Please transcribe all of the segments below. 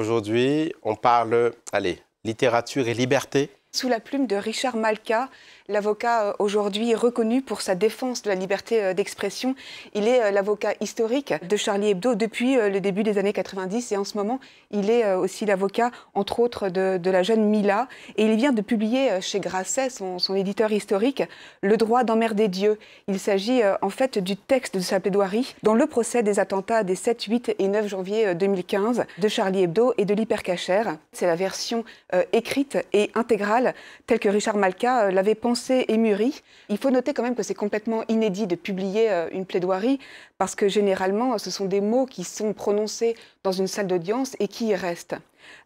Aujourd'hui, on parle, allez, littérature et liberté. Sous la plume de Richard Malka, l'avocat euh, aujourd'hui reconnu pour sa défense de la liberté euh, d'expression. Il est euh, l'avocat historique de Charlie Hebdo depuis le début des années 90 et en ce moment, il est aussi l'avocat, entre autres, de, la jeune Mila. Et il vient de publier chez Grasset, son, éditeur historique, Le droit d'emmerder Dieu. Il s'agit en fait du texte de sa plaidoirie dans le procès des attentats des 7, 8 et 9 janvier 2015 de Charlie Hebdo et de l'hypercacher. C'est la version écrite et intégrale telle que Richard Malka l'avait pensée et mûri. Il faut noter quand même que c'est complètement inédit de publier euh, une plaidoirie parce que généralement, ce sont des mots qui sont prononcés dans une salle d'audience et qui y restent.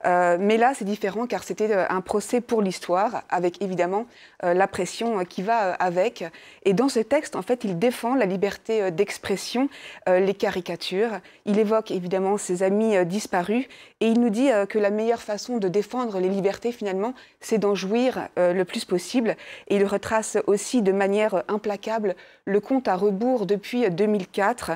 Euh, mais là, c'est différent car c'était euh, un procès pour l'histoire, avec évidemment euh, la pression qui va avec. Et dans ce texte, en fait, il défend la liberté d'expression, les caricatures. Il évoque évidemment ses amis disparus et il nous dit que la meilleure façon de défendre les libertés, finalement, c'est d'en jouir le plus possible. Et il retrace aussi de manière implacable le compte à rebours depuis 2004,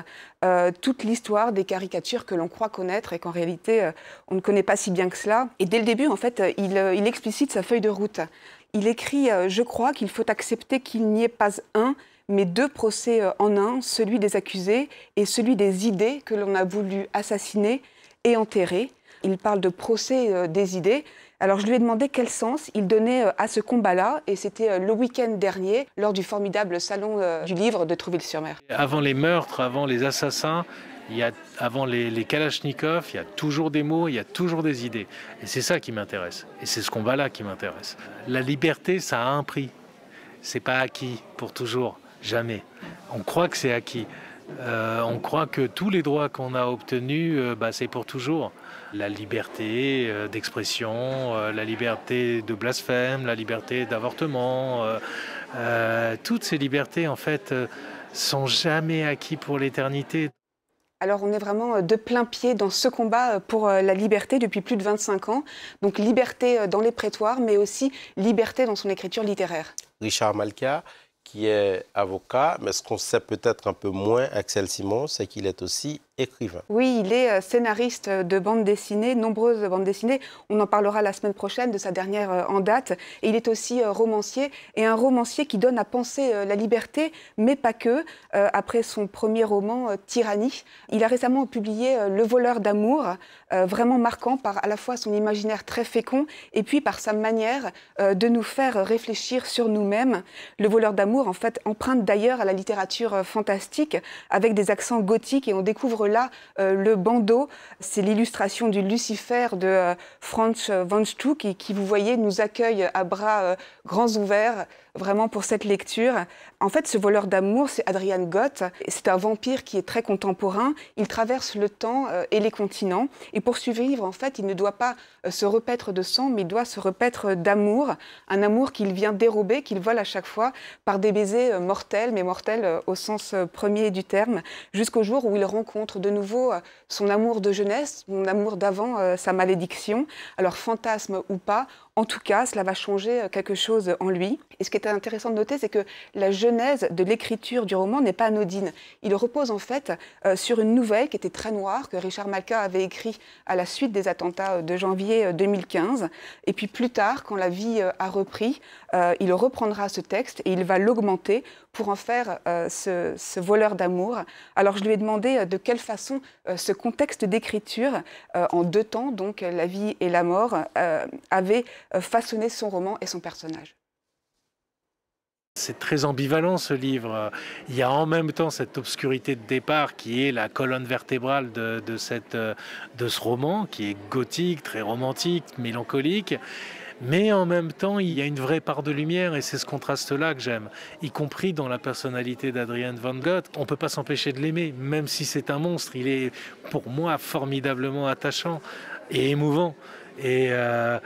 toute l'histoire des caricatures que l'on croit connaître et qu'en réalité, on ne connaît pas si bien que cela. Et dès le début, en fait, il, euh, il explicite sa feuille de route. Il écrit euh, Je crois qu'il faut accepter qu'il n'y ait pas un, mais deux procès euh, en un, celui des accusés et celui des idées que l'on a voulu assassiner et enterrer. Il parle de procès des idées. Alors je lui ai demandé quel sens il donnait à ce combat-là, et c'était le week-end dernier, lors du formidable salon du livre de Trouville-sur-Mer. Avant les meurtres, avant les assassins, il y a, avant les, les Kalachnikov, il y a toujours des mots, il y a toujours des idées. Et c'est ça qui m'intéresse. Et c'est ce combat-là qui m'intéresse. La liberté, ça a un prix. C'est pas acquis pour toujours, jamais. On croit que c'est acquis. Euh, on croit que tous les droits qu'on a obtenus, euh, bah, c'est pour toujours. La liberté euh, d'expression, la liberté de blasphème, la liberté d'avortement, toutes ces libertés, en fait, sont jamais acquis pour l'éternité. Alors on est vraiment euh, de plein pied dans ce combat euh, pour euh, la liberté depuis plus de 25 ans. Donc liberté dans les prétoires, mais aussi liberté dans son écriture littéraire. Richard Malka, qui est avocat, mais ce qu'on sait peut-être un peu moins, Axel Simon, c'est qu'il est aussi écrivain. Oui, il est euh, scénariste de bande dessinée, nombreuses bandes dessinées. On en parlera la semaine prochaine de sa dernière euh, en date. Et il est aussi euh, romancier, et un romancier qui donne à penser la liberté, mais pas que. Après son premier roman, Tyrannie, il a récemment publié Le voleur d'amour, vraiment marquant par à la fois son imaginaire très fécond, et puis par sa manière de nous faire réfléchir sur nous-mêmes. Le voleur d'amour, en fait, emprunte d'ailleurs à la littérature fantastique, avec des accents gothiques, et on découvre là euh, le bandeau. C'est l'illustration du Lucifer de euh, Franz von Stuck qui, vous voyez, nous accueille à bras euh, grands ouverts vraiment pour cette lecture. En fait, ce voleur d'amour, c'est Adrian Gott. C'est un vampire qui est très contemporain. Il traverse le temps euh, et les continents. Et pour survivre, en fait, il ne doit pas euh, se repaître de sang, mais il doit se repaître d'amour. Un amour qu'il vient dérober, qu'il vole à chaque fois par des baisers euh, mortels, mais mortels au sens premier du terme, jusqu'au jour où il rencontre de nouveau son amour de jeunesse, son amour d'avant sa malédiction. Alors, fantasme ou pas, en tout cas, cela va changer euh, quelque chose en lui. Est intéressant de noter, c'est que la genèse de l'écriture du roman n'est pas anodine. Il repose en fait euh, sur une nouvelle qui était très noire, que Richard Malka avait écrit à la suite des attentats euh, de janvier 2015. Et puis plus tard, quand la vie a repris, il reprendra ce texte et il va l'augmenter pour en faire ce, voleur d'amour. Alors je lui ai demandé de quelle façon ce contexte d'écriture, en deux temps, donc la vie et la mort, avait euh, façonner son roman et son personnage. C'est très ambivalent ce livre. Il y a en même temps cette obscurité de départ qui est la colonne vertébrale de, de ce roman, qui est gothique, très romantique, mélancolique. Mais en même temps, il y a une vraie part de lumière et c'est ce contraste-là que j'aime, y compris dans la personnalité d'Adrian Van Gogh. On ne peut pas s'empêcher de l'aimer, même si c'est un monstre. Il est pour moi formidablement attachant et émouvant. Et euh,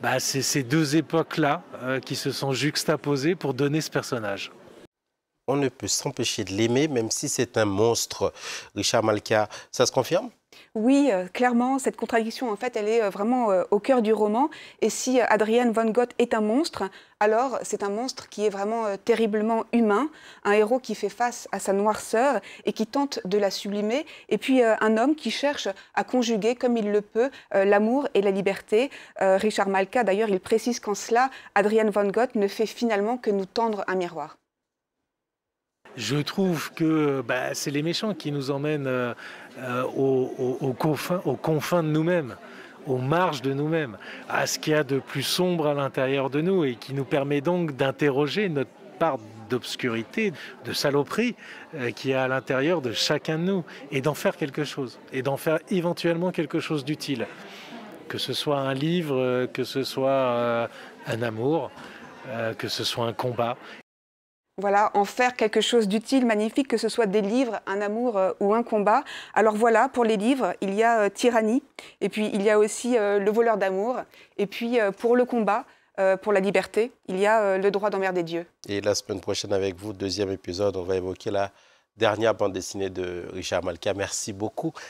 bah, c'est ces deux époques-là euh, qui se sont juxtaposées pour donner ce personnage. On ne peut s'empêcher de l'aimer, même si c'est un monstre. Richard Malka, ça se confirme? Oui, clairement, cette contradiction, en fait, elle est vraiment au cœur du roman. Et si Adrienne Von Gogh est un monstre, alors c'est un monstre qui est vraiment terriblement humain, un héros qui fait face à sa noirceur et qui tente de la sublimer, et puis un homme qui cherche à conjuguer comme il le peut l'amour et la liberté. Richard Malka, d'ailleurs, il précise qu'en cela, Adrienne Von Gogh ne fait finalement que nous tendre un miroir. Je trouve que bah, c'est les méchants qui nous emmènent euh, euh, aux, confins, de nous-mêmes, aux marges de nous-mêmes, à ce qu'il y a de plus sombre à l'intérieur de nous et qui nous permet donc d'interroger notre part d'obscurité, de saloperie euh, qui est à l'intérieur de chacun de nous et d'en faire quelque chose et d'en faire éventuellement quelque chose d'utile. Que ce soit un livre, que ce soit un amour, que ce soit un combat voilà, en faire quelque chose d'utile, magnifique, que ce soit des livres, un amour euh, ou un combat. Alors voilà, pour les livres, il y a euh, Tyrannie, et puis il y a aussi euh, Le voleur d'amour, et puis pour le combat, pour la liberté, il y a Le droit d'emmerder Dieu. Et la semaine prochaine avec vous, deuxième épisode, on va évoquer la dernière bande dessinée de Richard Malka. Merci beaucoup.